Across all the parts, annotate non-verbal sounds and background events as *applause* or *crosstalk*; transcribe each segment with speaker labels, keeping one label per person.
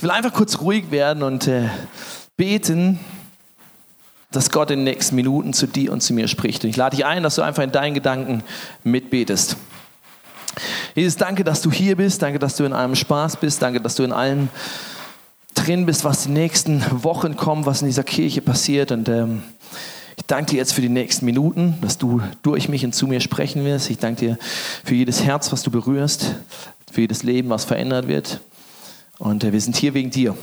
Speaker 1: Ich will einfach kurz ruhig werden und äh, beten, dass Gott in den nächsten Minuten zu dir und zu mir spricht. Und ich lade dich ein, dass du einfach in deinen Gedanken mitbetest. Jesus, danke, dass du hier bist. Danke, dass du in allem Spaß bist. Danke, dass du in allem drin bist, was die nächsten Wochen kommt, was in dieser Kirche passiert. Und ähm, ich danke dir jetzt für die nächsten Minuten, dass du durch mich und zu mir sprechen wirst. Ich danke dir für jedes Herz, was du berührst, für jedes Leben, was verändert wird. Und äh, wir sind hier wegen dir.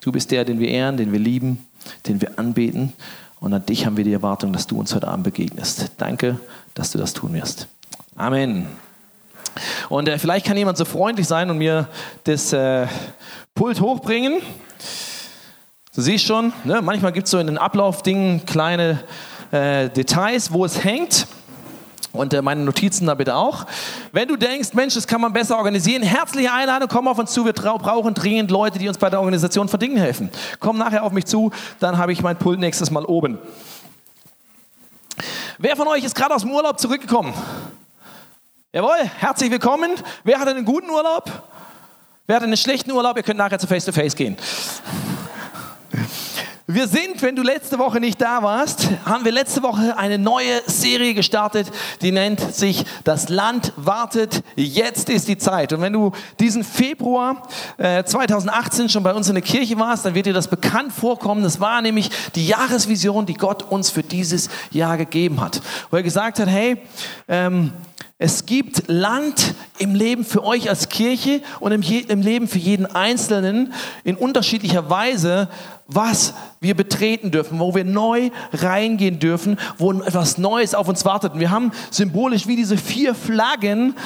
Speaker 1: Du bist der, den wir ehren, den wir lieben, den wir anbeten. Und an dich haben wir die Erwartung, dass du uns heute Abend begegnest. Danke, dass du das tun wirst. Amen. Und äh, vielleicht kann jemand so freundlich sein und mir das äh, Pult hochbringen. Du siehst schon, ne, manchmal gibt es so in den Ablaufdingen kleine äh, Details, wo es hängt. Und äh, meine Notizen da bitte auch. Wenn du denkst, Mensch, das kann man besser organisieren, herzliche Einladung, komm auf uns zu. Wir brauchen dringend Leute, die uns bei der Organisation von Dingen helfen. Komm nachher auf mich zu, dann habe ich mein Pult nächstes Mal oben. Wer von euch ist gerade aus dem Urlaub zurückgekommen? Jawohl, herzlich willkommen. Wer hatte einen guten Urlaub? Wer hatte einen schlechten Urlaub? Ihr könnt nachher zu Face to Face gehen. Wir sind, wenn du letzte Woche nicht da warst, haben wir letzte Woche eine neue Serie gestartet, die nennt sich Das Land wartet, jetzt ist die Zeit. Und wenn du diesen Februar äh, 2018 schon bei uns in der Kirche warst, dann wird dir das bekannt vorkommen. Das war nämlich die Jahresvision, die Gott uns für dieses Jahr gegeben hat. Wo er gesagt hat, hey, ähm, es gibt Land im Leben für euch als Kirche und im, im, Leben für jeden Einzelnen in unterschiedlicher Weise, was wir betreten dürfen, wo wir neu reingehen dürfen, wo etwas Neues auf uns wartet. Und wir haben symbolisch wie diese vier Flaggen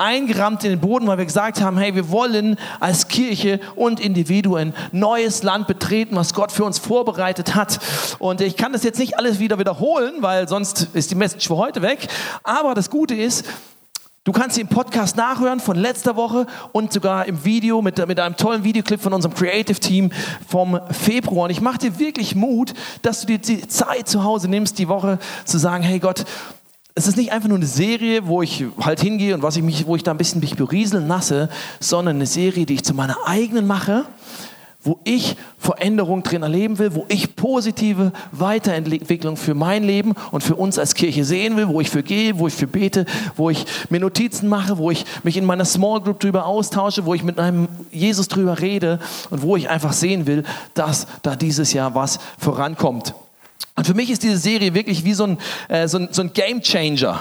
Speaker 1: eingerammt in den Boden, weil wir gesagt haben, hey, wir wollen als Kirche und Individuen neues Land betreten, was Gott für uns vorbereitet hat. Und ich kann das jetzt nicht alles wieder wiederholen, weil sonst ist die Message für heute weg. Aber das Gute ist, Du kannst den Podcast nachhören von letzter Woche und sogar im Video mit, mit einem tollen Videoclip von unserem Creative Team vom Februar. Und ich mache dir wirklich Mut, dass du dir die Zeit zu Hause nimmst, die Woche zu sagen, hey Gott, es ist nicht einfach nur eine Serie, wo ich halt hingehe und was ich mich, wo ich da ein bisschen mich berieseln lasse, sondern eine Serie, die ich zu meiner eigenen mache, wo ich Veränderung drin erleben will, wo ich positive Weiterentwicklung für mein Leben und für uns als Kirche sehen will, wo ich für gehe, wo ich für bete, wo ich mir Notizen mache, wo ich mich in meiner Small Group drüber austausche, wo ich mit einem Jesus drüber rede und wo ich einfach sehen will, dass da dieses Jahr was vorankommt. Und für mich ist diese Serie wirklich wie so ein, äh, so ein, so ein Game Changer.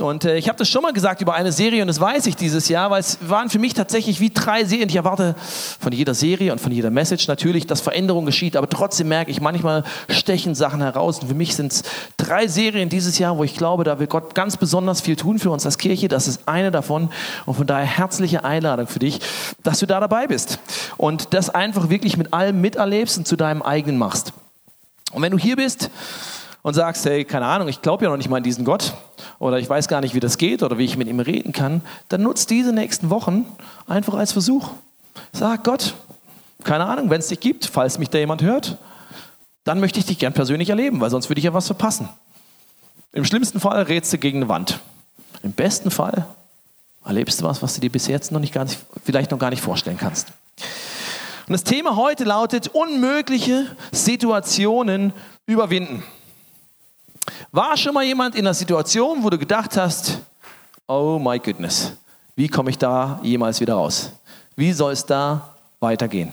Speaker 1: Und äh, ich habe das schon mal gesagt über eine Serie und das weiß ich dieses Jahr, weil es waren für mich tatsächlich wie drei Serien. Ich erwarte von jeder Serie und von jeder Message natürlich, dass Veränderung geschieht, aber trotzdem merke ich, manchmal stechen Sachen heraus. Und für mich sind es drei Serien dieses Jahr, wo ich glaube, da will Gott ganz besonders viel tun für uns als Kirche. Das ist eine davon. Und von daher herzliche Einladung für dich, dass du da dabei bist und das einfach wirklich mit allem miterlebst und zu deinem eigenen machst. Und wenn du hier bist und sagst, hey, keine Ahnung, ich glaube ja noch nicht mal an diesen Gott oder ich weiß gar nicht, wie das geht oder wie ich mit ihm reden kann, dann nutzt diese nächsten Wochen einfach als Versuch. Sag Gott, keine Ahnung, wenn es dich gibt, falls mich da jemand hört, dann möchte ich dich gern persönlich erleben, weil sonst würde ich ja was verpassen. Im schlimmsten Fall rätst du gegen eine Wand. Im besten Fall erlebst du was, was du dir bis jetzt noch nicht, gar vielleicht noch gar nicht vorstellen kannst. Und das Thema heute lautet, unmögliche Situationen überwinden. War schon mal jemand in einer Situation, wo du gedacht hast, oh my goodness, wie komme ich da jemals wieder raus? Wie soll es da weitergehen?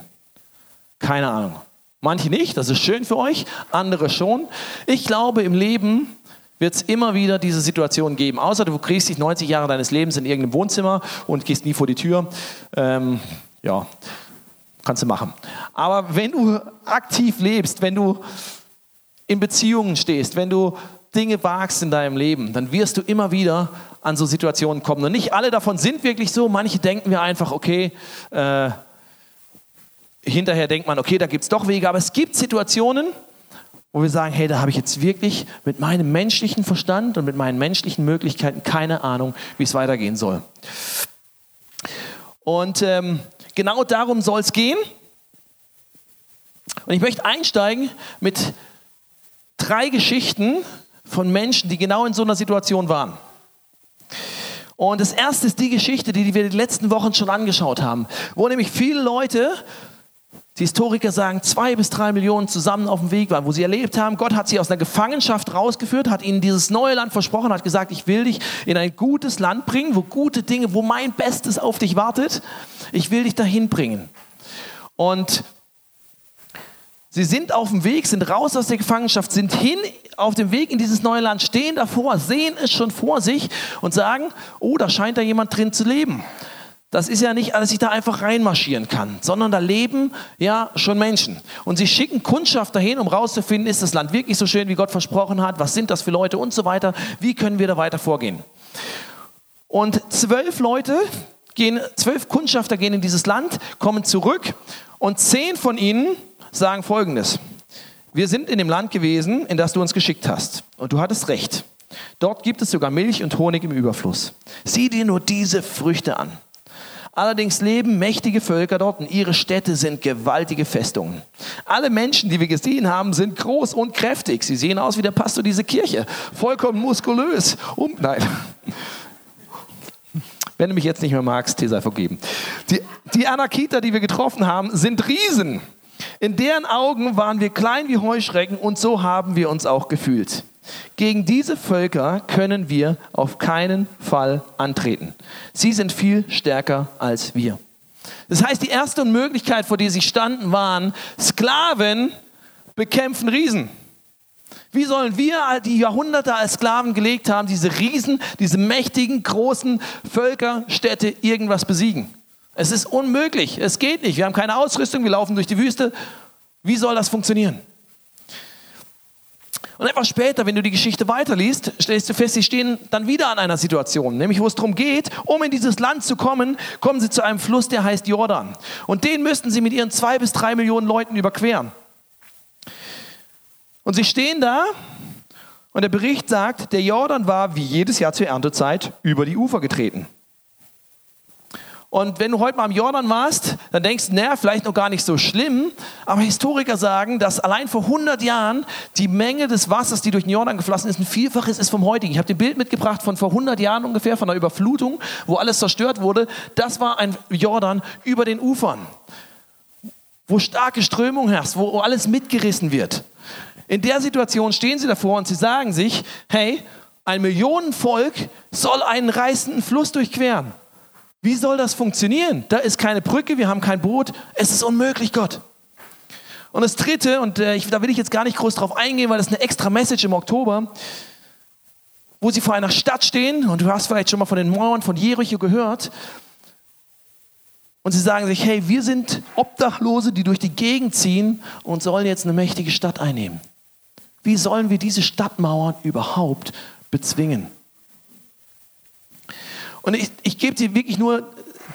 Speaker 1: Keine Ahnung. Manche nicht, das ist schön für euch, andere schon. Ich glaube, im Leben wird es immer wieder diese Situation geben. Außer du kriegst dich 90 Jahre deines Lebens in irgendeinem Wohnzimmer und gehst nie vor die Tür. Ähm, ja, Kannst du machen. Aber wenn du aktiv lebst, wenn du in Beziehungen stehst, wenn du Dinge wagst in deinem Leben, dann wirst du immer wieder an so Situationen kommen. Und nicht alle davon sind wirklich so. Manche denken wir einfach, okay, äh, hinterher denkt man, okay, da gibt es doch Wege. Aber es gibt Situationen, wo wir sagen, hey, da habe ich jetzt wirklich mit meinem menschlichen Verstand und mit meinen menschlichen Möglichkeiten keine Ahnung, wie es weitergehen soll. Und ähm, Genau darum soll es gehen. Und ich möchte einsteigen mit drei Geschichten von Menschen, die genau in so einer Situation waren. Und das erste ist die Geschichte, die wir die letzten Wochen schon angeschaut haben, wo nämlich viele Leute Die Historiker sagen, zwei bis drei Millionen zusammen auf dem Weg waren, wo sie erlebt haben, Gott hat sie aus einer Gefangenschaft rausgeführt, hat ihnen dieses neue Land versprochen, hat gesagt, ich will dich in ein gutes Land bringen, wo gute Dinge, wo mein Bestes auf dich wartet. Ich will dich dahin bringen. Und sie sind auf dem Weg, sind raus aus der Gefangenschaft, sind hin auf dem Weg in dieses neue Land, stehen davor, sehen es schon vor sich und sagen, oh, da scheint da jemand drin zu leben. Das ist ja nicht, dass ich da einfach reinmarschieren kann, sondern da leben ja schon Menschen. Und sie schicken Kundschaft dahin, um rauszufinden, ist das Land wirklich so schön, wie Gott versprochen hat? Was sind das für Leute und so weiter? Wie können wir da weiter vorgehen? Und zwölf Leute gehen, zwölf Kundschafter gehen in dieses Land, kommen zurück und zehn von ihnen sagen Folgendes. Wir sind in dem Land gewesen, in das du uns geschickt hast. Und du hattest recht. Dort gibt es sogar Milch und Honig im Überfluss. Sieh dir nur diese Früchte an. Allerdings leben mächtige Völker dort und ihre Städte sind gewaltige Festungen. Alle Menschen, die wir gesehen haben, sind groß und kräftig. Sie sehen aus wie der Pastor dieser Kirche. Vollkommen muskulös. Um, nein. Wenn du mich jetzt nicht mehr magst, dir sei vergeben. Die, die Anakiter, die wir getroffen haben, sind Riesen. In deren Augen waren wir klein wie Heuschrecken und so haben wir uns auch gefühlt. Gegen diese Völker können wir auf keinen Fall antreten. Sie sind viel stärker als wir. Das heißt, die erste Möglichkeit, vor der sie standen, waren, Sklaven bekämpfen Riesen. Wie sollen wir, die Jahrhunderte als Sklaven gelegt haben, diese Riesen, diese mächtigen, großen Völkerstädte irgendwas besiegen? Es ist unmöglich, es geht nicht. Wir haben keine Ausrüstung, wir laufen durch die Wüste. Wie soll das funktionieren? Und etwas später, wenn du die Geschichte weiterliest, stellst du fest, sie stehen dann wieder an einer Situation, nämlich wo es darum geht, um in dieses Land zu kommen, kommen sie zu einem Fluss, der heißt Jordan. Und den müssten sie mit ihren zwei bis drei Millionen Leuten überqueren. Und sie stehen da und der Bericht sagt, der Jordan war wie jedes Jahr zur Erntezeit über die Ufer getreten. Und wenn du heute mal am Jordan warst, dann denkst du, naja, vielleicht noch gar nicht so schlimm. Aber Historiker sagen, dass allein vor 100 Jahren die Menge des Wassers, die durch den Jordan geflossen ist, ein Vielfaches ist vom heutigen. Ich habe dir ein Bild mitgebracht von vor 100 Jahren ungefähr, von der Überflutung, wo alles zerstört wurde. Das war ein Jordan über den Ufern, wo starke Strömung herrscht, wo alles mitgerissen wird. In der Situation stehen sie davor und sie sagen sich, hey, ein Millionenvolk soll einen reißenden Fluss durchqueren. Wie soll das funktionieren? Da ist keine Brücke, wir haben kein Boot. Es ist unmöglich, Gott. Und das Dritte, und äh, ich, da will ich jetzt gar nicht groß drauf eingehen, weil das ist eine extra Message im Oktober, wo sie vor einer Stadt stehen, und du hast vielleicht schon mal von den Mauern von Jericho gehört, und sie sagen sich, hey, wir sind Obdachlose, die durch die Gegend ziehen und sollen jetzt eine mächtige Stadt einnehmen. Wie sollen wir diese Stadtmauern überhaupt bezwingen? Und ich, ich gebe dir wirklich nur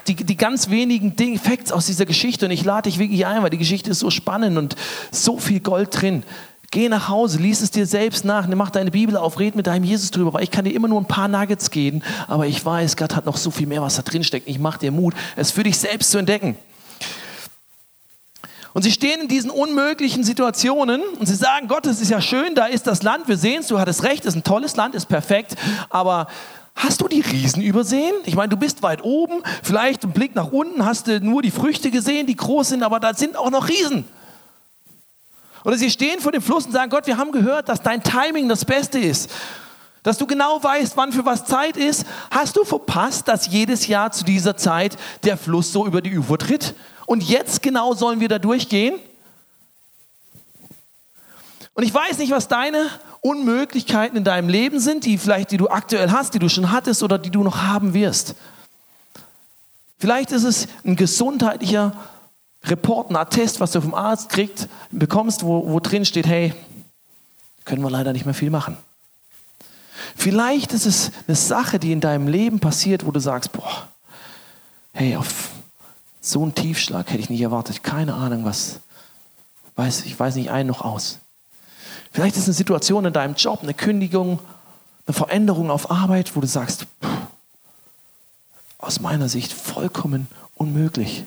Speaker 1: die, die ganz wenigen Dinge, Facts aus dieser Geschichte und ich lade dich wirklich ein, weil die Geschichte ist so spannend und so viel Gold drin. Geh nach Hause, lies es dir selbst nach, mach deine Bibel auf, red mit deinem Jesus drüber, weil ich kann dir immer nur ein paar Nuggets geben, aber ich weiß, Gott hat noch so viel mehr, was da drin steckt. Ich mache dir Mut, es für dich selbst zu entdecken. Und sie stehen in diesen unmöglichen Situationen und sie sagen, Gott, es ist ja schön, da ist das Land, wir sehen es, du hattest recht, es ist ein tolles Land, ist perfekt, aber Hast du die Riesen übersehen? Ich meine, du bist weit oben, vielleicht im Blick nach unten hast du nur die Früchte gesehen, die groß sind, aber da sind auch noch Riesen. Oder sie stehen vor dem Fluss und sagen, Gott, wir haben gehört, dass dein Timing das Beste ist. Dass du genau weißt, wann für was Zeit ist. Hast du verpasst, dass jedes Jahr zu dieser Zeit der Fluss so über die Ufer tritt? Und jetzt genau sollen wir da durchgehen? Und ich weiß nicht, was deine Unmöglichkeiten in deinem Leben sind, die vielleicht, die du aktuell hast, die du schon hattest oder die du noch haben wirst. Vielleicht ist es ein gesundheitlicher Report, ein Attest, was du vom Arzt kriegst, bekommst, wo, wo drin steht, hey, können wir leider nicht mehr viel machen. Vielleicht ist es eine Sache, die in deinem Leben passiert, wo du sagst, boah, hey, auf so einen Tiefschlag hätte ich nicht erwartet. Keine Ahnung, was, weiß, ich weiß nicht ein noch aus. Vielleicht ist eine Situation in deinem Job, eine Kündigung, eine Veränderung auf Arbeit, wo du sagst, aus meiner Sicht vollkommen unmöglich.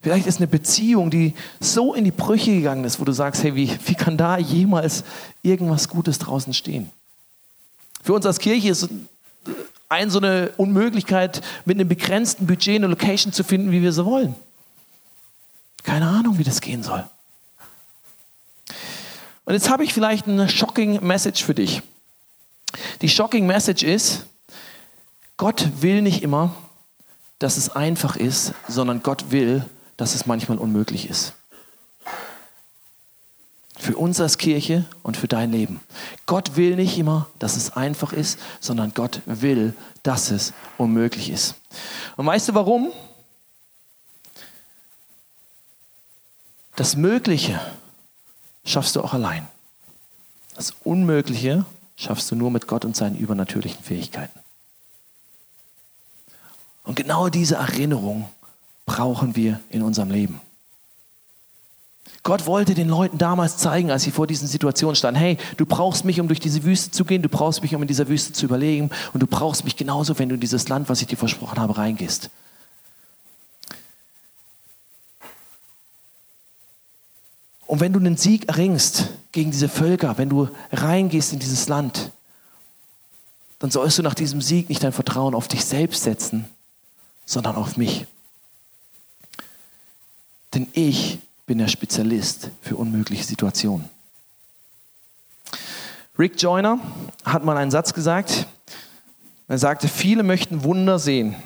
Speaker 1: Vielleicht ist eine Beziehung, die so in die Brüche gegangen ist, wo du sagst, hey, wie, wie kann da jemals irgendwas Gutes draußen stehen? Für uns als Kirche ist ein so eine Unmöglichkeit, mit einem begrenzten Budget eine Location zu finden, wie wir sie wollen. Keine Ahnung, wie das gehen soll. Und jetzt habe ich vielleicht eine shocking Message für dich. Die shocking Message ist, Gott will nicht immer, dass es einfach ist, sondern Gott will, dass es manchmal unmöglich ist. Für uns als Kirche und für dein Leben. Gott will nicht immer, dass es einfach ist, sondern Gott will, dass es unmöglich ist. Und weißt du warum? Das Mögliche schaffst du auch allein. Das Unmögliche schaffst du nur mit Gott und seinen übernatürlichen Fähigkeiten. Und genau diese Erinnerung brauchen wir in unserem Leben. Gott wollte den Leuten damals zeigen, als sie vor diesen Situationen standen, hey, du brauchst mich, um durch diese Wüste zu gehen, du brauchst mich, um in dieser Wüste zu überlegen und du brauchst mich genauso, wenn du in dieses Land, was ich dir versprochen habe, reingehst. Und wenn du einen Sieg erringst gegen diese Völker, wenn du reingehst in dieses Land, dann sollst du nach diesem Sieg nicht dein Vertrauen auf dich selbst setzen, sondern auf mich. Denn ich bin der Spezialist für unmögliche Situationen. Rick Joyner hat mal einen Satz gesagt. Er sagte, viele möchten Wunder sehen,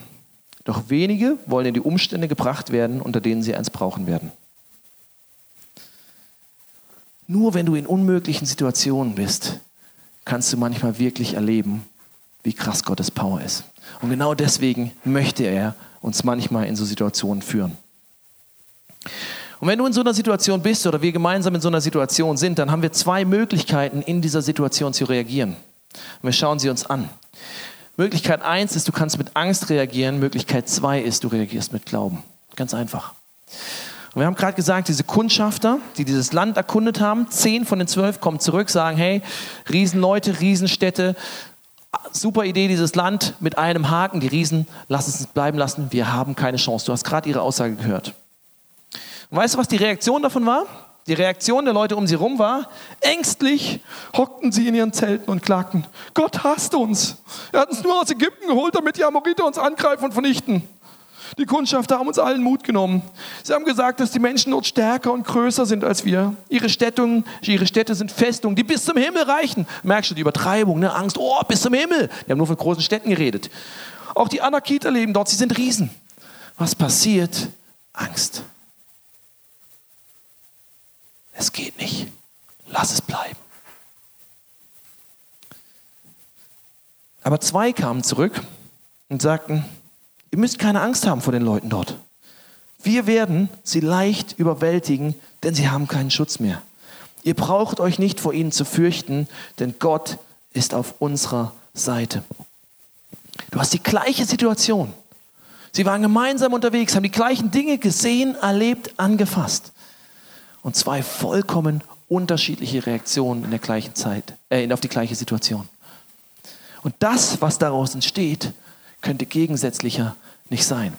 Speaker 1: doch wenige wollen in die Umstände gebracht werden, unter denen sie eins brauchen werden. Nur wenn du in unmöglichen Situationen bist, kannst du manchmal wirklich erleben, wie krass Gottes Power ist. Und genau deswegen möchte er uns manchmal in so Situationen führen. Und wenn du in so einer Situation bist oder wir gemeinsam in so einer Situation sind, dann haben wir zwei Möglichkeiten, in dieser Situation zu reagieren. Und wir schauen sie uns an. Möglichkeit eins ist, du kannst mit Angst reagieren. Möglichkeit zwei ist, du reagierst mit Glauben. Ganz einfach. Und wir haben gerade gesagt, diese Kundschafter, die dieses Land erkundet haben, zehn von den zwölf kommen zurück, sagen, hey, Riesenleute, Riesenstädte, super Idee, dieses Land mit einem Haken, die Riesen, lass es bleiben lassen, wir haben keine Chance. Du hast gerade ihre Aussage gehört. Und weißt du, was die Reaktion davon war? Die Reaktion der Leute um sie herum war, ängstlich hockten sie in ihren Zelten und klagten, Gott hasst uns. Er hat uns nur aus Ägypten geholt, damit die Amoriter uns angreifen und vernichten. Die Kundschafter haben uns allen Mut genommen. Sie haben gesagt, dass die Menschen dort stärker und größer sind als wir. Ihre, Städtungen, ihre Städte sind Festungen, die bis zum Himmel reichen. Merkst du die Übertreibung, ne? Angst, oh, bis zum Himmel. Die haben nur von großen Städten geredet. Auch die Anakiter leben dort, sie sind Riesen. Was passiert? Angst. Es geht nicht. Lass es bleiben. Aber zwei kamen zurück und sagten, Ihr müsst keine Angst haben vor den Leuten dort. Wir werden sie leicht überwältigen, denn sie haben keinen Schutz mehr. Ihr braucht euch nicht vor ihnen zu fürchten, denn Gott ist auf unserer Seite. Du hast die gleiche Situation. Sie waren gemeinsam unterwegs, haben die gleichen Dinge gesehen, erlebt, angefasst. Und zwei vollkommen unterschiedliche Reaktionen in der gleichen Zeit, äh, auf die gleiche Situation. Und das, was daraus entsteht, könnte gegensätzlicher nicht sein.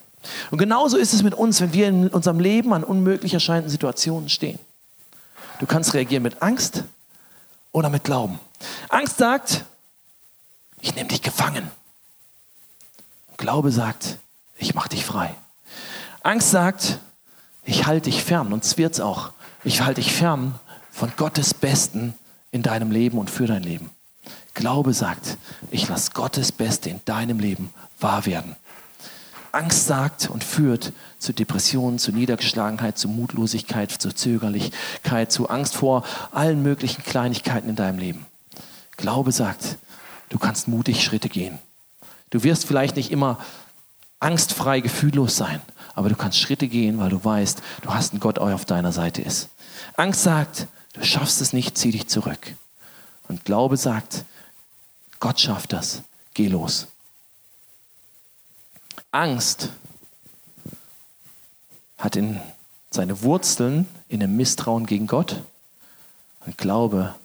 Speaker 1: Und genauso ist es mit uns, wenn wir in unserem Leben an unmöglich erscheinenden Situationen stehen. Du kannst reagieren mit Angst oder mit Glauben. Angst sagt, ich nehme dich gefangen. Glaube sagt, ich mache dich frei. Angst sagt, ich halte dich fern und wird's auch. Ich halte dich fern von Gottes Besten in deinem Leben und für dein Leben. Glaube sagt, ich lasse Gottes Beste in deinem Leben wahr werden. Angst sagt und führt zu Depressionen, zu Niedergeschlagenheit, zu Mutlosigkeit, zu Zögerlichkeit, zu Angst vor allen möglichen Kleinigkeiten in deinem Leben. Glaube sagt, du kannst mutig Schritte gehen. Du wirst vielleicht nicht immer angstfrei, gefühllos sein, aber du kannst Schritte gehen, weil du weißt, du hast einen Gott, der auf deiner Seite ist. Angst sagt, du schaffst es nicht, zieh dich zurück. Und Glaube sagt, Gott schafft das, geh los. Angst hat in seine Wurzeln in einem Misstrauen gegen Gott und Glaube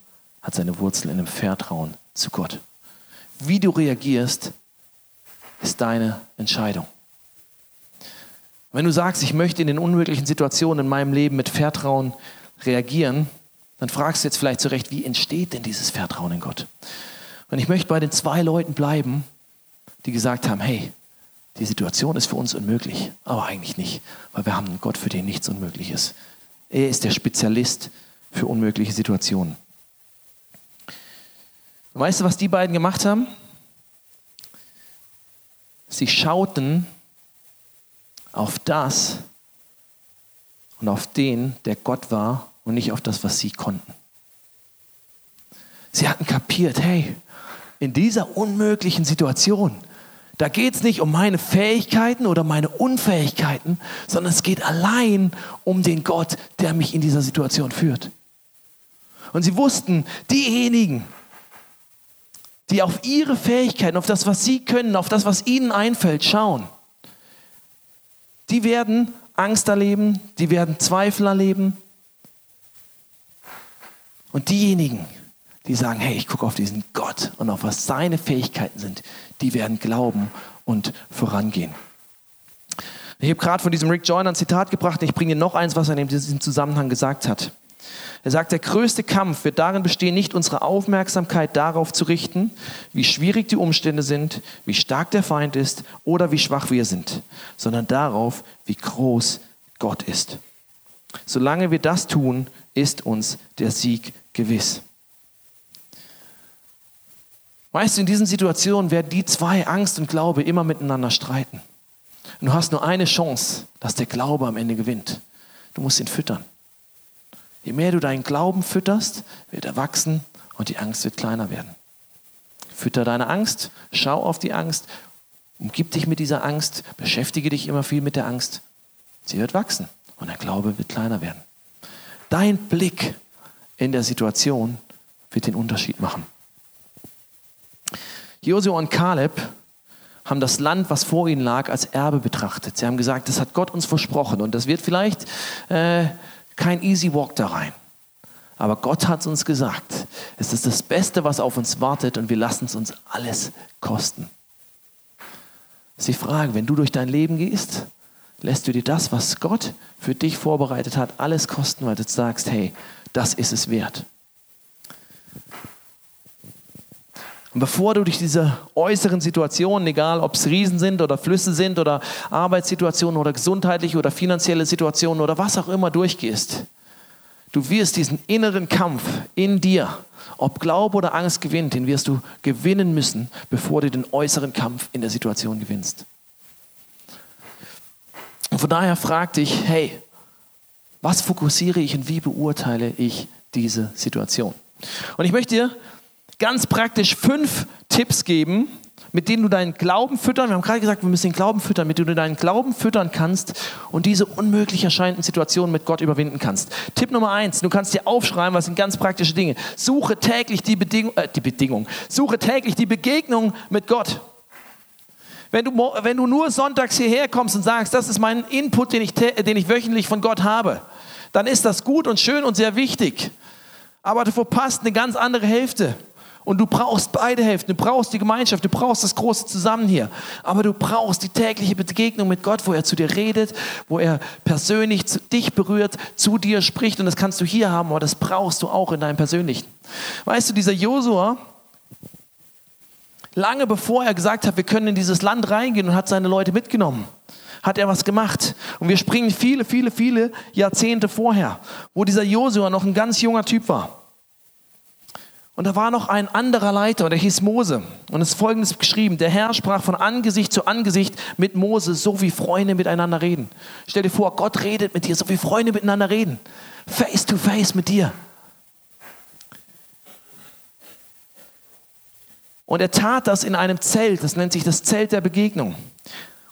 Speaker 1: hat seine Wurzeln in einem Vertrauen zu Gott. Wie du reagierst, ist deine Entscheidung. Wenn du sagst, ich möchte in den unmöglichen Situationen in meinem Leben mit Vertrauen reagieren, dann fragst du jetzt vielleicht zurecht, wie entsteht denn dieses Vertrauen in Gott? Und ich möchte bei den zwei Leuten bleiben, die gesagt haben, hey, die Situation ist für uns unmöglich, aber eigentlich nicht, weil wir haben einen Gott, für den nichts unmöglich ist. Er ist der Spezialist für unmögliche Situationen. Und weißt du, was die beiden gemacht haben? Sie schauten auf das und auf den, der Gott war und nicht auf das, was sie konnten. Sie hatten kapiert, hey, in dieser unmöglichen Situation, da geht es nicht um meine Fähigkeiten oder meine Unfähigkeiten, sondern es geht allein um den Gott, der mich in dieser Situation führt. Und sie wussten, diejenigen, die auf ihre Fähigkeiten, auf das, was sie können, auf das, was ihnen einfällt, schauen, die werden Angst erleben, die werden Zweifel erleben. Und diejenigen, die sagen, hey, ich gucke auf diesen Gott und auf was seine Fähigkeiten sind, die werden glauben und vorangehen. Ich habe gerade von diesem Rick Joyner ein Zitat gebracht ich bringe noch eins, was er in diesem Zusammenhang gesagt hat. Er sagt, der größte Kampf wird darin bestehen, nicht unsere Aufmerksamkeit darauf zu richten, wie schwierig die Umstände sind, wie stark der Feind ist oder wie schwach wir sind, sondern darauf, wie groß Gott ist. Solange wir das tun, ist uns der Sieg gewiss. Weißt du, in diesen Situationen werden die zwei, Angst und Glaube, immer miteinander streiten. Und du hast nur eine Chance, dass der Glaube am Ende gewinnt. Du musst ihn füttern. Je mehr du deinen Glauben fütterst, wird er wachsen und die Angst wird kleiner werden. Fütter deine Angst, schau auf die Angst, umgib dich mit dieser Angst, beschäftige dich immer viel mit der Angst. Sie wird wachsen und dein Glaube wird kleiner werden. Dein Blick in der Situation wird den Unterschied machen. Josua und Kaleb haben das Land, was vor ihnen lag, als Erbe betrachtet. Sie haben gesagt, das hat Gott uns versprochen und das wird vielleicht äh, kein easy walk da rein. Aber Gott hat uns gesagt, es ist das Beste, was auf uns wartet und wir lassen es uns alles kosten. Das ist die Frage, wenn du durch dein Leben gehst, lässt du dir das, was Gott für dich vorbereitet hat, alles kosten, weil du sagst, hey, das ist es wert. Und bevor du durch diese äußeren Situationen, egal ob es Riesen sind oder Flüsse sind oder Arbeitssituationen oder gesundheitliche oder finanzielle Situationen oder was auch immer durchgehst, du wirst diesen inneren Kampf in dir, ob Glaube oder Angst gewinnt, den wirst du gewinnen müssen, bevor du den äußeren Kampf in der Situation gewinnst. Und von daher frag dich, hey, was fokussiere ich und wie beurteile ich diese Situation? Und ich möchte dir ganz praktisch fünf Tipps geben, mit denen du deinen Glauben füttern. Wir haben gerade gesagt, wir müssen den Glauben füttern, mit denen du deinen Glauben füttern kannst und diese unmöglich erscheinenden Situationen mit Gott überwinden kannst. Tipp Nummer eins: Du kannst dir aufschreiben, was sind ganz praktische Dinge. Suche täglich die Bedingung, äh, die Bedingung. Suche täglich die Begegnung mit Gott. Wenn du, wenn du nur sonntags hierher kommst und sagst, das ist mein Input, den ich, den ich wöchentlich von Gott habe, dann ist das gut und schön und sehr wichtig. Aber du verpasst eine ganz andere Hälfte. Und du brauchst beide Hälften. Du brauchst die Gemeinschaft, du brauchst das große Zusammen hier. Aber du brauchst die tägliche Begegnung mit Gott, wo er zu dir redet, wo er persönlich zu dich berührt, zu dir spricht. Und das kannst du hier haben, aber das brauchst du auch in deinem Persönlichen. Weißt du, dieser Josua, lange bevor er gesagt hat, wir können in dieses Land reingehen und hat seine Leute mitgenommen, hat er was gemacht. Und wir springen viele, viele, viele Jahrzehnte vorher, wo dieser Josua noch ein ganz junger Typ war. Und da war noch ein anderer Leiter, der hieß Mose. Und es ist folgendes geschrieben: Der Herr sprach von Angesicht zu Angesicht mit Mose, so wie Freunde miteinander reden. Stell dir vor, Gott redet mit dir, so wie Freunde miteinander reden. Face to face mit dir. Und er tat das in einem Zelt, das nennt sich das Zelt der Begegnung.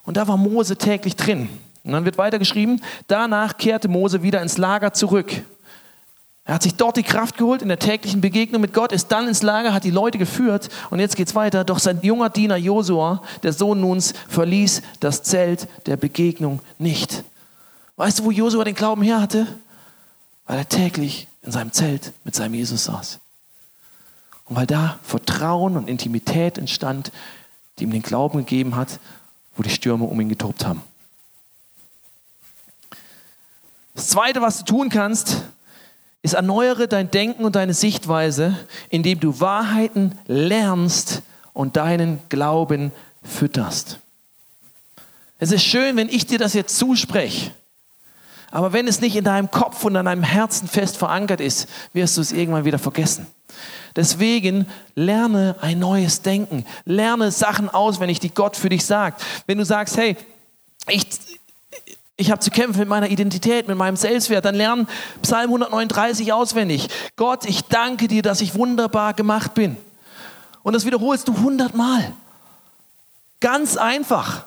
Speaker 1: Und da war Mose täglich drin. Und dann wird weitergeschrieben, danach kehrte Mose wieder ins Lager zurück. Er hat sich dort die Kraft geholt in der täglichen Begegnung mit Gott, ist dann ins Lager, hat die Leute geführt und jetzt geht's weiter. Doch sein junger Diener Josua, der Sohn Nuns, verließ das Zelt der Begegnung nicht. Weißt du, wo Josua den Glauben her hatte? Weil er täglich in seinem Zelt mit seinem Jesus saß. Und weil da Vertrauen und Intimität entstand, die ihm den Glauben gegeben hat, wo die Stürme um ihn getobt haben. Das Zweite, was du tun kannst, ist, erneuere dein Denken und deine Sichtweise, indem du Wahrheiten lernst und deinen Glauben fütterst. Es ist schön, wenn ich dir das jetzt zuspreche. Aber wenn es nicht in deinem Kopf und an deinem Herzen fest verankert ist, wirst du es irgendwann wieder vergessen. Deswegen lerne ein neues Denken. Lerne Sachen auswendig, die Gott für dich sagt. Wenn du sagst, hey, ich, ich habe zu kämpfen mit meiner Identität, mit meinem Selbstwert, dann lerne Psalm 139 auswendig. Gott, ich danke dir, dass ich wunderbar gemacht bin. Und das wiederholst du hundertmal. Ganz einfach.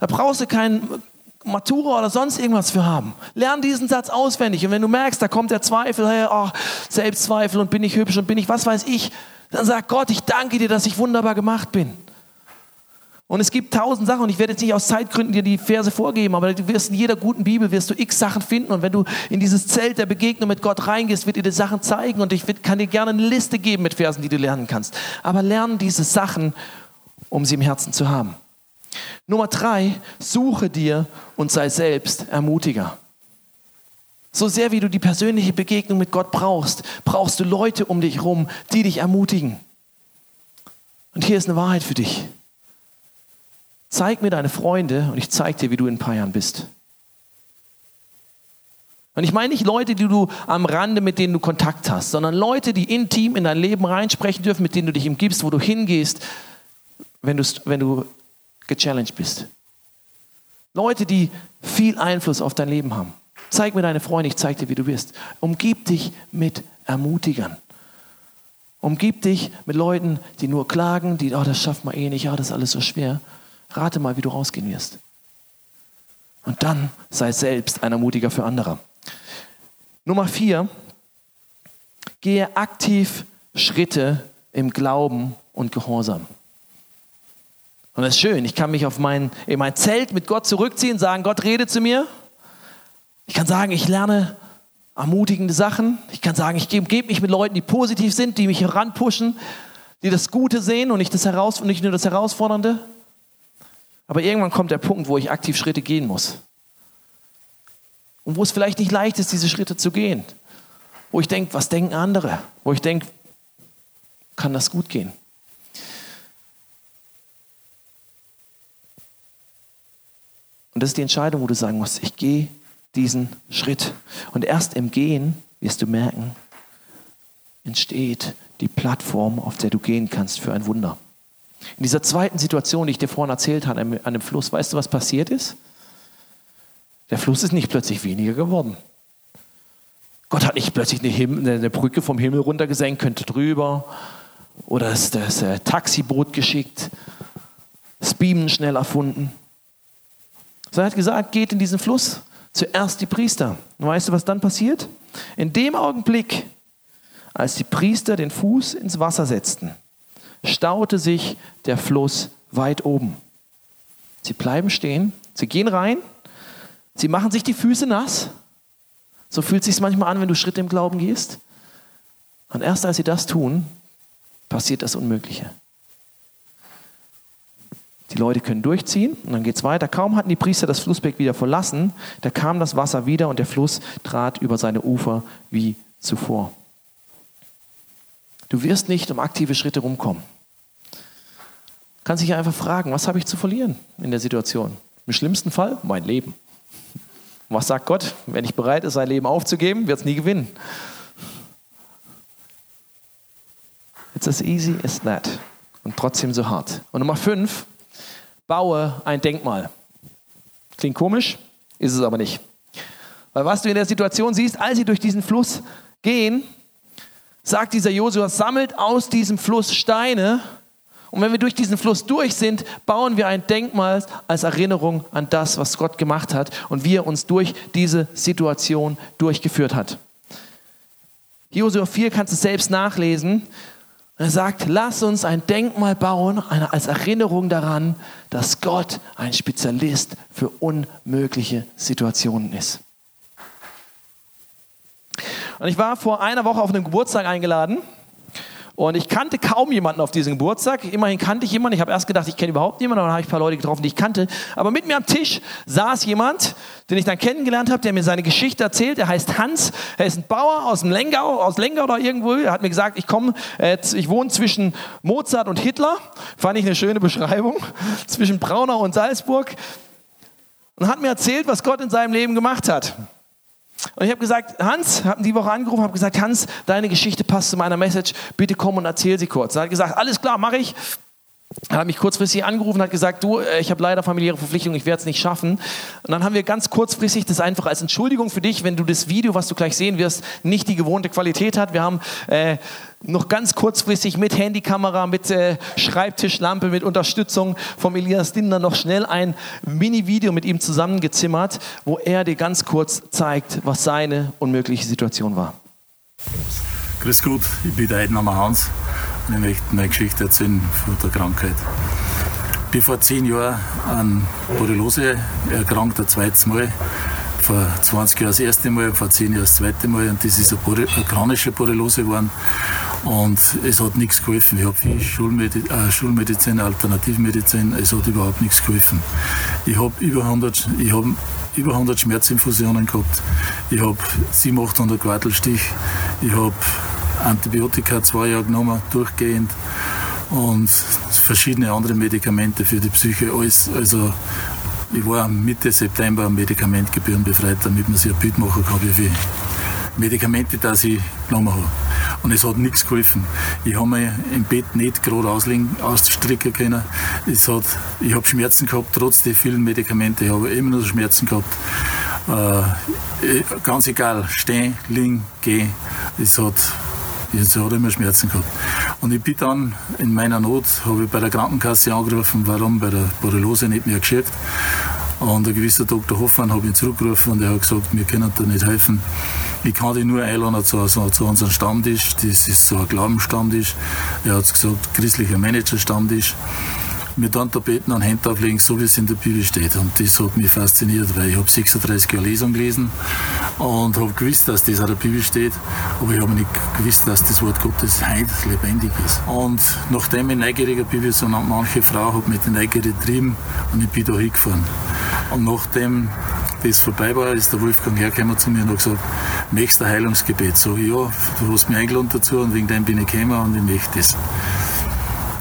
Speaker 1: Da brauchst du keinen Matura oder sonst irgendwas für haben. Lern diesen Satz auswendig. Und wenn du merkst, da kommt der Zweifel, hey, oh, Selbstzweifel und bin ich hübsch und bin ich was weiß ich, dann sag Gott, ich danke dir, dass ich wunderbar gemacht bin. Und es gibt tausend Sachen und ich werde jetzt nicht aus Zeitgründen dir die Verse vorgeben, aber du wirst in jeder guten Bibel wirst du x Sachen finden und wenn du in dieses Zelt der Begegnung mit Gott reingehst, wird dir die Sachen zeigen und ich kann dir gerne eine Liste geben mit Versen, die du lernen kannst. Aber lern diese Sachen, um sie im Herzen zu haben. Nummer drei, suche dir und sei selbst Ermutiger. So sehr wie du die persönliche Begegnung mit Gott brauchst, brauchst du Leute um dich herum, die dich ermutigen. Und hier ist eine Wahrheit für dich. Zeig mir deine Freunde und ich zeig dir, wie du in ein paar Jahren bist. Und ich meine nicht Leute, die du am Rande, mit denen du Kontakt hast, sondern Leute, die intim in dein Leben reinsprechen dürfen, mit denen du dich umgibst, wo du hingehst, wenn du, wenn du gechallenged bist. Leute, die viel Einfluss auf dein Leben haben. Zeig mir deine Freunde, ich zeig dir, wie du bist. Umgib dich mit Ermutigern. Umgib dich mit Leuten, die nur klagen, die, oh, das schafft man eh nicht, oh, das ist alles so schwer. Rate mal, wie du rausgehen wirst. Und dann sei selbst ein Ermutiger für andere. Nummer vier, gehe aktiv Schritte im Glauben und Gehorsam. Und das ist schön. Ich kann mich auf mein, in mein Zelt mit Gott zurückziehen, sagen, Gott rede zu mir. Ich kann sagen, ich lerne ermutigende Sachen. Ich kann sagen, ich gebe mich mit Leuten, die positiv sind, die mich heranpushen, die das Gute sehen und nicht, das Heraus nicht nur das Herausfordernde. Aber irgendwann kommt der Punkt, wo ich aktiv Schritte gehen muss. Und wo es vielleicht nicht leicht ist, diese Schritte zu gehen. Wo ich denke, was denken andere? Wo ich denke, kann das gut gehen? Und das ist die Entscheidung, wo du sagen musst, ich gehe diesen Schritt. Und erst im Gehen wirst du merken, entsteht die Plattform, auf der du gehen kannst für ein Wunder. In dieser zweiten Situation, die ich dir vorhin erzählt habe, an dem Fluss, weißt du, was passiert ist? Der Fluss ist nicht plötzlich weniger geworden. Gott hat nicht plötzlich eine, Himmel, eine Brücke vom Himmel runtergesenkt, könnte drüber. Oder das, das äh, Taxiboot geschickt, das Beamen schnell erfunden. Sondern er hat gesagt, geht in diesen Fluss. Zuerst die Priester. Und weißt du, was dann passiert? In dem Augenblick, als die Priester den Fuß ins Wasser setzten, staute sich der Fluss weit oben. Sie bleiben stehen, sie gehen rein, sie machen sich die Füße nass. So fühlt es sich manchmal an, wenn du Schritte im Glauben gehst. Und erst als sie das tun, passiert das Unmögliche. Die Leute können durchziehen und dann geht es weiter. Kaum hatten die Priester das Flussbeck wieder verlassen, da kam das Wasser wieder und der Fluss trat über seine Ufer wie zuvor. Du wirst nicht um aktive Schritte rumkommen. Kannst dich einfach fragen, was habe ich zu verlieren in der Situation? Im schlimmsten Fall mein Leben. Und was sagt Gott? Wenn ich bereit ist, sein Leben aufzugeben, wird es nie gewinnen. It's as easy as that. Und trotzdem so hart. Und Nummer fünf, baue ein Denkmal. Klingt komisch, ist es aber nicht. Weil was du in der Situation siehst, als sie durch diesen Fluss gehen, sagt dieser Josua, sammelt aus diesem Fluss Steine und wenn wir durch diesen Fluss durch sind, bauen wir ein Denkmal als Erinnerung an das, was Gott gemacht hat und wie er uns durch diese Situation durchgeführt hat. Josua 4 kannst du selbst nachlesen. Er sagt, lass uns ein Denkmal bauen als Erinnerung daran, dass Gott ein Spezialist für unmögliche Situationen ist. Und ich war vor einer Woche auf einem Geburtstag eingeladen Und ich kannte kaum jemanden auf diesem Geburtstag. Immerhin kannte ich jemanden. Ich habe erst gedacht, ich kenne überhaupt niemanden, aber dann habe ich ein paar Leute getroffen, die ich kannte. Aber mit mir am Tisch saß jemand, den ich dann kennengelernt habe, der mir seine Geschichte erzählt. Er heißt Hans. Er ist ein Bauer aus dem Lengau, aus Lengau oder irgendwo. Er hat mir gesagt, ich komme, äh, ich wohne zwischen Mozart und Hitler. Fand ich eine schöne Beschreibung. *laughs* Zwischen Braunau und Salzburg. Und hat mir erzählt, was Gott in seinem Leben gemacht hat. Und ich habe gesagt, Hans, habe die Woche angerufen, habe gesagt, Hans, deine Geschichte passt zu meiner Message, bitte komm und erzähl sie kurz. Er hat gesagt, alles klar, mache ich. Er hat mich kurzfristig angerufen hat gesagt, du, äh, ich habe leider familiäre Verpflichtungen, ich werde es nicht schaffen. Und dann haben wir ganz kurzfristig das einfach als Entschuldigung für dich, wenn du das Video, was du gleich sehen wirst, nicht die gewohnte Qualität hat. Wir haben äh, noch ganz kurzfristig mit Handykamera, mit äh, Schreibtischlampe, mit Unterstützung vom Elias Dinder noch schnell ein Mini-Video mit ihm zusammengezimmert, wo er dir ganz kurz zeigt, was seine unmögliche Situation war.
Speaker 2: Grüß Gott, ich bin der Heidenhammer Hans. Ich möchte meine Geschichte erzählen von der Krankheit. Ich bin vor zehn Jahren an Borreliose erkrankt, ein zweites Mal. Vor 20 Jahren das erste Mal, vor zehn Jahren das zweite Mal. Und das ist eine, eine chronische Borreliose geworden. Und es hat nichts geholfen. Ich habe viel Schulmedizin, äh, Schulmedizin, Alternativmedizin, es hat überhaupt nichts geholfen. Ich habe über 100, ich habe über 100 Schmerzinfusionen gehabt. Ich habe 700, 800 Quartelstich. Ich habe Antibiotika zwei Jahre genommen, durchgehend und verschiedene andere Medikamente für die Psyche. Alles, also ich war Mitte September medikamentgebührenbefreit, damit man sich ein Bild machen kann, wie viele Medikamente das ich genommen habe. Und es hat nichts geholfen. Ich habe mich im Bett nicht gerade auslegen, ausstricken können. Es hat, ich habe Schmerzen gehabt, trotz der vielen Medikamente. Ich habe immer noch Schmerzen gehabt. Äh, ganz egal, stehen, liegen, gehen. Es hat Jetzt hat immer Schmerzen gehabt. Und ich bin dann in meiner Not, habe ich bei der Krankenkasse angerufen, warum bei der Borreliose nicht mehr geschickt. Und ein gewisser Dr. Hoffmann habe ich zurückgerufen und er hat gesagt, wir können dir nicht helfen. Ich kann dich nur einladen zu, zu, zu unserem Stammtisch. Das ist so ein Glaubensstammtisch. Er hat gesagt, christlicher Manager-Stammtisch mir dann da beten und Hände auflegen, so wie es in der Bibel steht. Und das hat mich fasziniert, weil ich habe 36 Jahre Lesung gelesen und habe gewusst, dass das in der Bibel steht, aber ich habe nicht gewusst, dass das Wort Gottes heute lebendig ist. Und nachdem ich neugieriger wie so manche Frau, habe mit den Neugierde getrieben und ich bin da hingefahren. Und nachdem das vorbei war, ist der Wolfgang hergekommen zu mir und hat gesagt, möchtest du ein Heilungsgebet? So, ja, du hast mich eingeladen dazu und wegen dem bin ich gekommen und ich möchte das.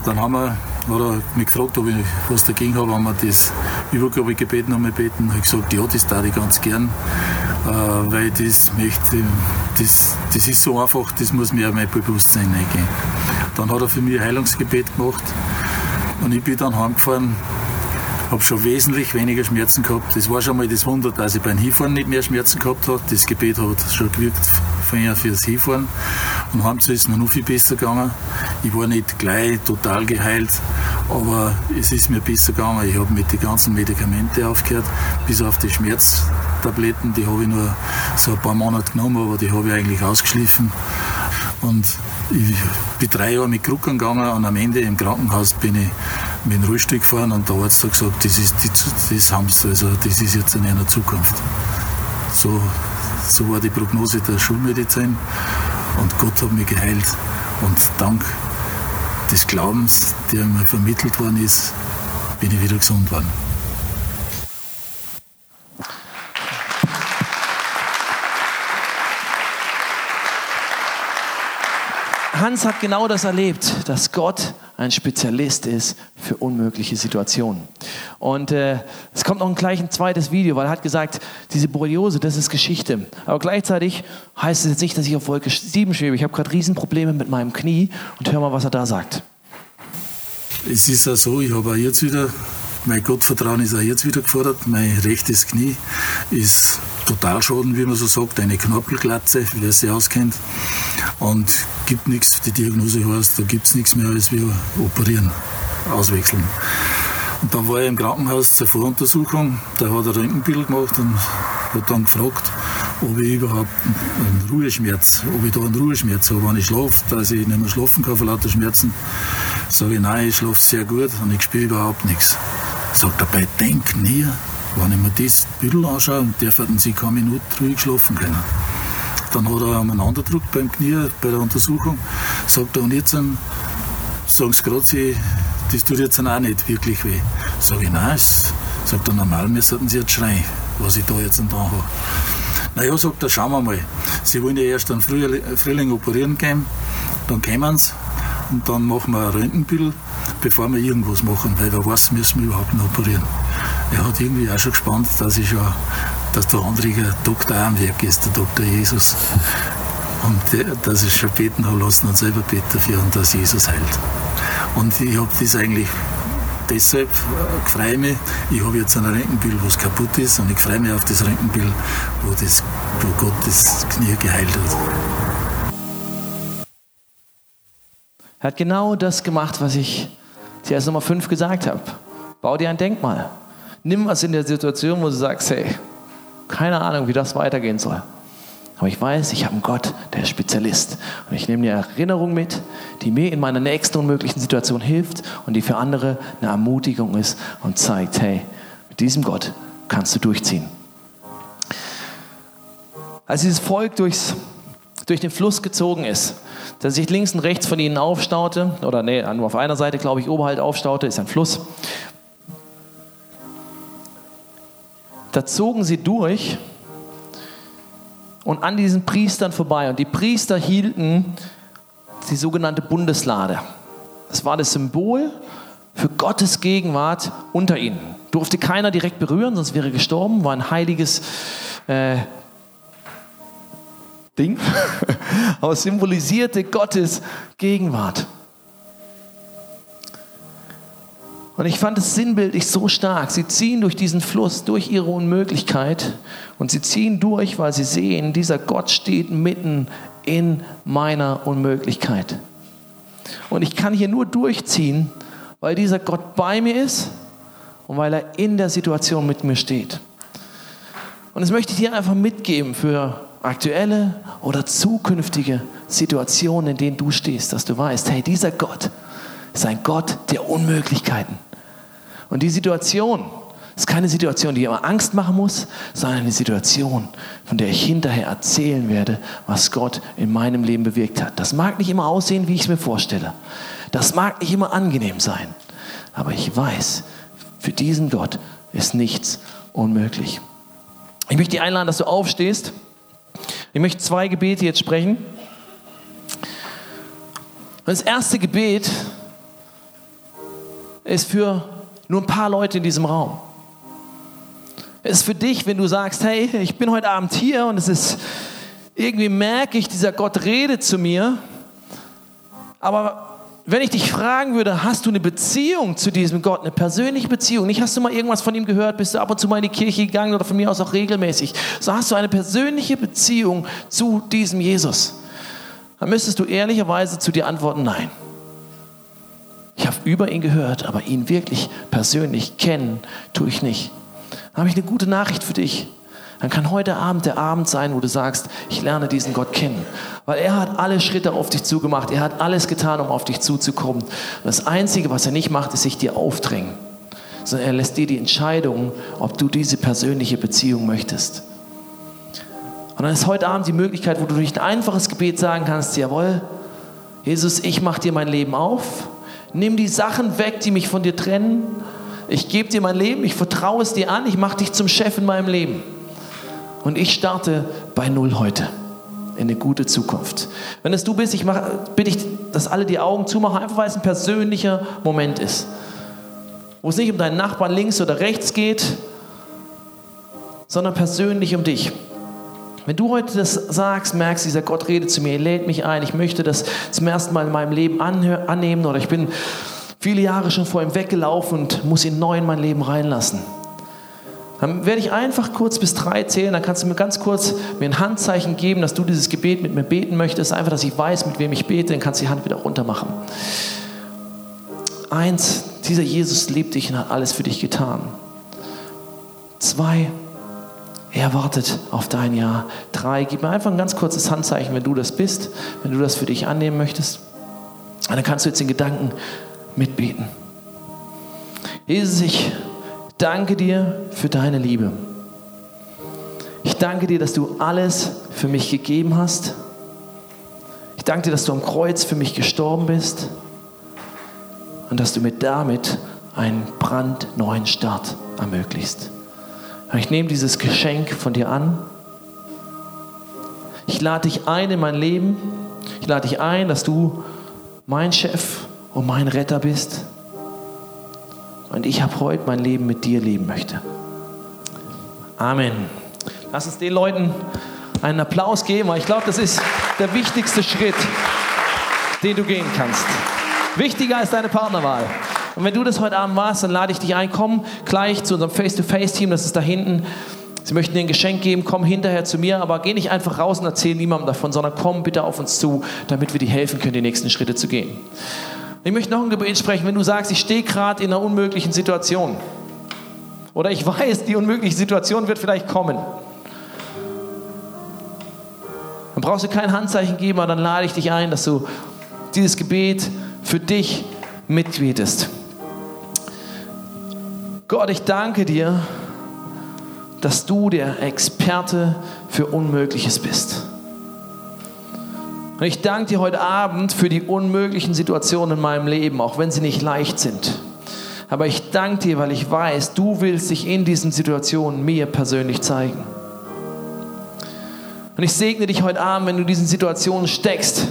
Speaker 2: Dann haben wir hat er mich gefragt, ob ich was dagegen habe, wenn wir das Übergabegebet nochmal beten. Ich habe gesagt, ja, das darf ich ganz gern, äh, weil das möchte, das, das ist so einfach, das muss mir mein Bewusstsein eingehen. Dann hat er für mich ein Heilungsgebet gemacht und ich bin dann heimgefahren, habe schon wesentlich weniger Schmerzen gehabt. Das war schon mal das Wunder, dass ich beim Hinfahren nicht mehr Schmerzen gehabt habe. Das Gebet hat schon gewirkt vorher fürs Hinfahren. Und heimzu ist mir noch viel besser gegangen. Ich war nicht gleich total geheilt, aber es ist mir besser gegangen. Ich habe mit den ganzen Medikamenten aufgehört, bis auf die Schmerztabletten. Die habe ich nur so ein paar Monate genommen, aber die habe ich eigentlich ausgeschliffen. Und ich bin drei Jahre mit Krücken gegangen und am Ende im Krankenhaus bin ich mit dem Rollstuhl gefahren und der Arzt hat gesagt, das ist, das haben sie, also das ist jetzt in einer Zukunft. So, so war die Prognose der Schulmedizin und Gott hat mich geheilt. Und dank des Glaubens, der mir vermittelt worden ist, bin ich wieder gesund worden.
Speaker 1: Hans hat genau das erlebt, dass Gott ein Spezialist ist für unmögliche Situationen. Und äh, es kommt noch gleich ein zweites Video, weil er hat gesagt, diese Borreliose, das ist Geschichte. Aber gleichzeitig heißt es jetzt nicht, dass ich auf Wolke 7 schwebe. Ich habe gerade Riesenprobleme mit meinem Knie und hör mal, was er da sagt.
Speaker 2: Es ist ja so, ich habe auch jetzt wieder, mein Gottvertrauen ist auch jetzt wieder gefordert. Mein rechtes Knie ist Totalschaden, wie man so sagt, eine Knorpelglatze, wer sich auskennt. Und gibt nichts, die Diagnose heißt, da gibt es nichts mehr als wir operieren, auswechseln. Und dann war ich im Krankenhaus zur Voruntersuchung, da hat er Röntgenbild gemacht und hat dann gefragt, ob ich überhaupt einen Ruheschmerz, ob ich da einen Ruheschmerz habe, wenn ich schlafe, dass ich nicht mehr schlafen kann vor lauter Schmerzen. Sage ich, nein, ich schlafe sehr gut und ich spüre überhaupt nichts. Sagt er, bei den Knie, wenn ich mir das Bild anschaue, dürfen sie keine Minute ruhig schlafen können. Dann hat er umeinander gedrückt beim Knie, bei der Untersuchung. Sagt er, und jetzt sagen sie gerade, das tut jetzt auch nicht wirklich weh. Sag ich, nein, sagt er, normal müssten sie jetzt schreien, was ich da jetzt da habe. Naja, sagt er, schauen wir mal. Sie wollen ja erst am Frühling operieren gehen, dann kommen sie und dann machen wir ein Röntgenbild, bevor wir irgendwas machen, weil wer weiß, müssen wir überhaupt noch operieren. Er hat irgendwie auch schon gespannt, dass ich schon, dass der andere Doktor am Werk ist, der Doktor Jesus. Und dass ich schon beten habe lassen und selber beten dafür und dass Jesus heilt. Und ich habe das eigentlich deshalb äh, freue mich, ich habe jetzt ein Röntgenbild, wo es kaputt ist und ich freue mich auf das Röntgenbild, wo, das, wo Gott das Knie geheilt hat.
Speaker 1: Er hat genau das gemacht, was ich zuerst Nummer 5 gesagt habe. Bau dir ein Denkmal. Nimm was in der Situation, wo du sagst, hey, keine Ahnung, wie das weitergehen soll. Aber ich weiß, ich habe einen Gott, der ist Spezialist. Und ich nehme die Erinnerung mit, die mir in meiner nächsten unmöglichen Situation hilft und die für andere eine Ermutigung ist und zeigt, hey, mit diesem Gott kannst du durchziehen. Als dieses Volk durchs, durch den Fluss gezogen ist, der sich links und rechts von ihnen aufstaute, oder nee, nur auf einer Seite, glaube ich, oberhalb aufstaute, ist ein Fluss. Da zogen sie durch und an diesen Priestern vorbei. Und die Priester hielten die sogenannte Bundeslade. Das war das Symbol für Gottes Gegenwart unter ihnen. Durfte keiner direkt berühren, sonst wäre gestorben. War ein heiliges äh, Ding, *laughs* aber symbolisierte Gottes Gegenwart. Und ich fand es sinnbildlich so stark. Sie ziehen durch diesen Fluss, durch ihre Unmöglichkeit. Und sie ziehen durch, weil sie sehen, dieser Gott steht mitten in meiner Unmöglichkeit. Und ich kann hier nur durchziehen, weil dieser Gott bei mir ist und weil er in der Situation mit mir steht. Und das möchte ich dir einfach mitgeben für aktuelle oder zukünftige Situationen, in denen du stehst, dass du weißt, hey, dieser Gott ist ein Gott der Unmöglichkeiten. Und die Situation ist keine Situation, die immer Angst machen muss, sondern eine Situation, von der ich hinterher erzählen werde, was Gott in meinem Leben bewirkt hat. Das mag nicht immer aussehen, wie ich es mir vorstelle. Das mag nicht immer angenehm sein. Aber ich weiß, für diesen Gott ist nichts unmöglich. Ich möchte dich einladen, dass du aufstehst. Ich möchte zwei Gebete jetzt sprechen. Das erste Gebet ist für nur ein paar Leute in diesem Raum. Es ist für dich, wenn du sagst, hey, ich bin heute Abend hier und es ist, irgendwie merke ich, dieser Gott redet zu mir. Aber wenn ich dich fragen würde, hast du eine Beziehung zu diesem Gott, eine persönliche Beziehung? Nicht hast du mal irgendwas von ihm gehört, bist du ab und zu mal in die Kirche gegangen oder von mir aus auch regelmäßig. So hast du eine persönliche Beziehung zu diesem Jesus. Dann müsstest du ehrlicherweise zu dir antworten, nein. Ich habe über ihn gehört, aber ihn wirklich persönlich kennen tue ich nicht. Dann habe ich eine gute Nachricht für dich. Dann kann heute Abend der Abend sein, wo du sagst, ich lerne diesen Gott kennen. Weil er hat alle Schritte auf dich zugemacht. Er hat alles getan, um auf dich zuzukommen. Und das Einzige, was er nicht macht, ist sich dir aufdrängen. Sondern er lässt dir die Entscheidung, ob du diese persönliche Beziehung möchtest. Und dann ist heute Abend die Möglichkeit, wo du durch ein einfaches Gebet sagen kannst, jawohl, Jesus, ich mache dir mein Leben auf Nimm die Sachen weg, die mich von dir trennen. Ich gebe dir mein Leben, ich vertraue es dir an, ich mache dich zum Chef in meinem Leben. Und ich starte bei Null heute in eine gute Zukunft. Wenn es du bist, ich mach, bitte ich, dass alle die Augen zumachen, einfach weil es ein persönlicher Moment ist. Wo es nicht um deinen Nachbarn links oder rechts geht, sondern persönlich um dich. Wenn du heute das sagst, merkst, dieser Gott redet zu mir, er lädt mich ein, ich möchte das zum ersten Mal in meinem Leben annehmen oder ich bin viele Jahre schon vor ihm weggelaufen und muss ihn neu in mein Leben reinlassen. Dann werde ich einfach kurz bis drei zählen, dann kannst du mir ganz kurz mir ein Handzeichen geben, dass du dieses Gebet mit mir beten möchtest, einfach, dass ich weiß, mit wem ich bete, dann kannst du die Hand wieder runter machen. Eins, dieser Jesus liebt dich und hat alles für dich getan. Zwei, er wartet auf dein Ja. Drei, gib mir einfach ein ganz kurzes Handzeichen, wenn du das bist, wenn du das für dich annehmen möchtest. Und dann kannst du jetzt den Gedanken mitbeten. Jesus, ich danke dir für deine Liebe. Ich danke dir, dass du alles für mich gegeben hast. Ich danke dir, dass du am Kreuz für mich gestorben bist und dass du mir damit einen brandneuen Start ermöglicht. Ich nehme dieses Geschenk von dir an. Ich lade dich ein in mein Leben. Ich lade dich ein, dass du mein Chef und mein Retter bist. Und ich habe heute mein Leben mit dir leben möchte. Amen. Lass uns den Leuten einen Applaus geben, weil ich glaube, das ist der wichtigste Schritt, den du gehen kannst. Wichtiger als deine Partnerwahl. Und wenn du das heute Abend warst, dann lade ich dich ein, komm gleich zu unserem Face-to-Face-Team, das ist da hinten. Sie möchten dir ein Geschenk geben, komm hinterher zu mir, aber geh nicht einfach raus und erzähl niemandem davon, sondern komm bitte auf uns zu, damit wir dir helfen können, die nächsten Schritte zu gehen. Ich möchte noch ein Gebet sprechen, wenn du sagst, ich stehe gerade in einer unmöglichen Situation. Oder ich weiß, die unmögliche Situation wird vielleicht kommen. Dann brauchst du kein Handzeichen geben, aber dann lade ich dich ein, dass du dieses Gebet für dich mitbetest. Gott, ich danke dir, dass du der Experte für Unmögliches bist. Und ich danke dir heute Abend für die unmöglichen Situationen in meinem Leben, auch wenn sie nicht leicht sind. Aber ich danke dir, weil ich weiß, du willst dich in diesen Situationen mir persönlich zeigen. Und ich segne dich heute Abend, wenn du in diesen Situationen steckst,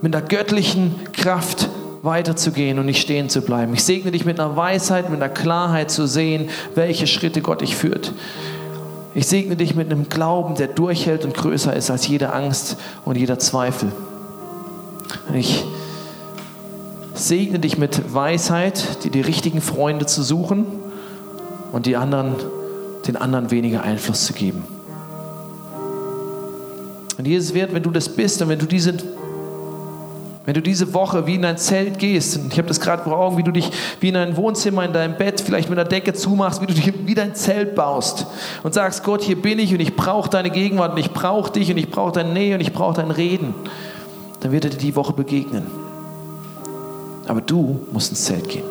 Speaker 1: mit einer göttlichen Kraft weiterzugehen und nicht stehen zu bleiben. Ich segne dich mit einer Weisheit, mit einer Klarheit zu sehen, welche Schritte Gott dich führt. Ich segne dich mit einem Glauben, der durchhält und größer ist als jede Angst und jeder Zweifel. Ich segne dich mit Weisheit, die, die richtigen Freunde zu suchen und die anderen, den anderen weniger Einfluss zu geben. Und Jesus wird, wenn du das bist und wenn du diese wenn du diese Woche wie in ein Zelt gehst, und ich habe das gerade vor Augen, wie du dich wie in ein Wohnzimmer in deinem Bett vielleicht mit einer Decke zumachst, wie du dich wie dein Zelt baust und sagst, Gott, hier bin ich und ich brauche deine Gegenwart und ich brauche dich und ich brauche deine Nähe und ich brauche dein Reden, dann wird er dir die Woche begegnen. Aber du musst ins Zelt gehen.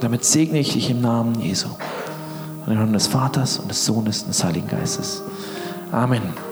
Speaker 1: Damit segne ich dich im Namen Jesu. Und im Namen des Vaters und des Sohnes und des Heiligen Geistes. Amen.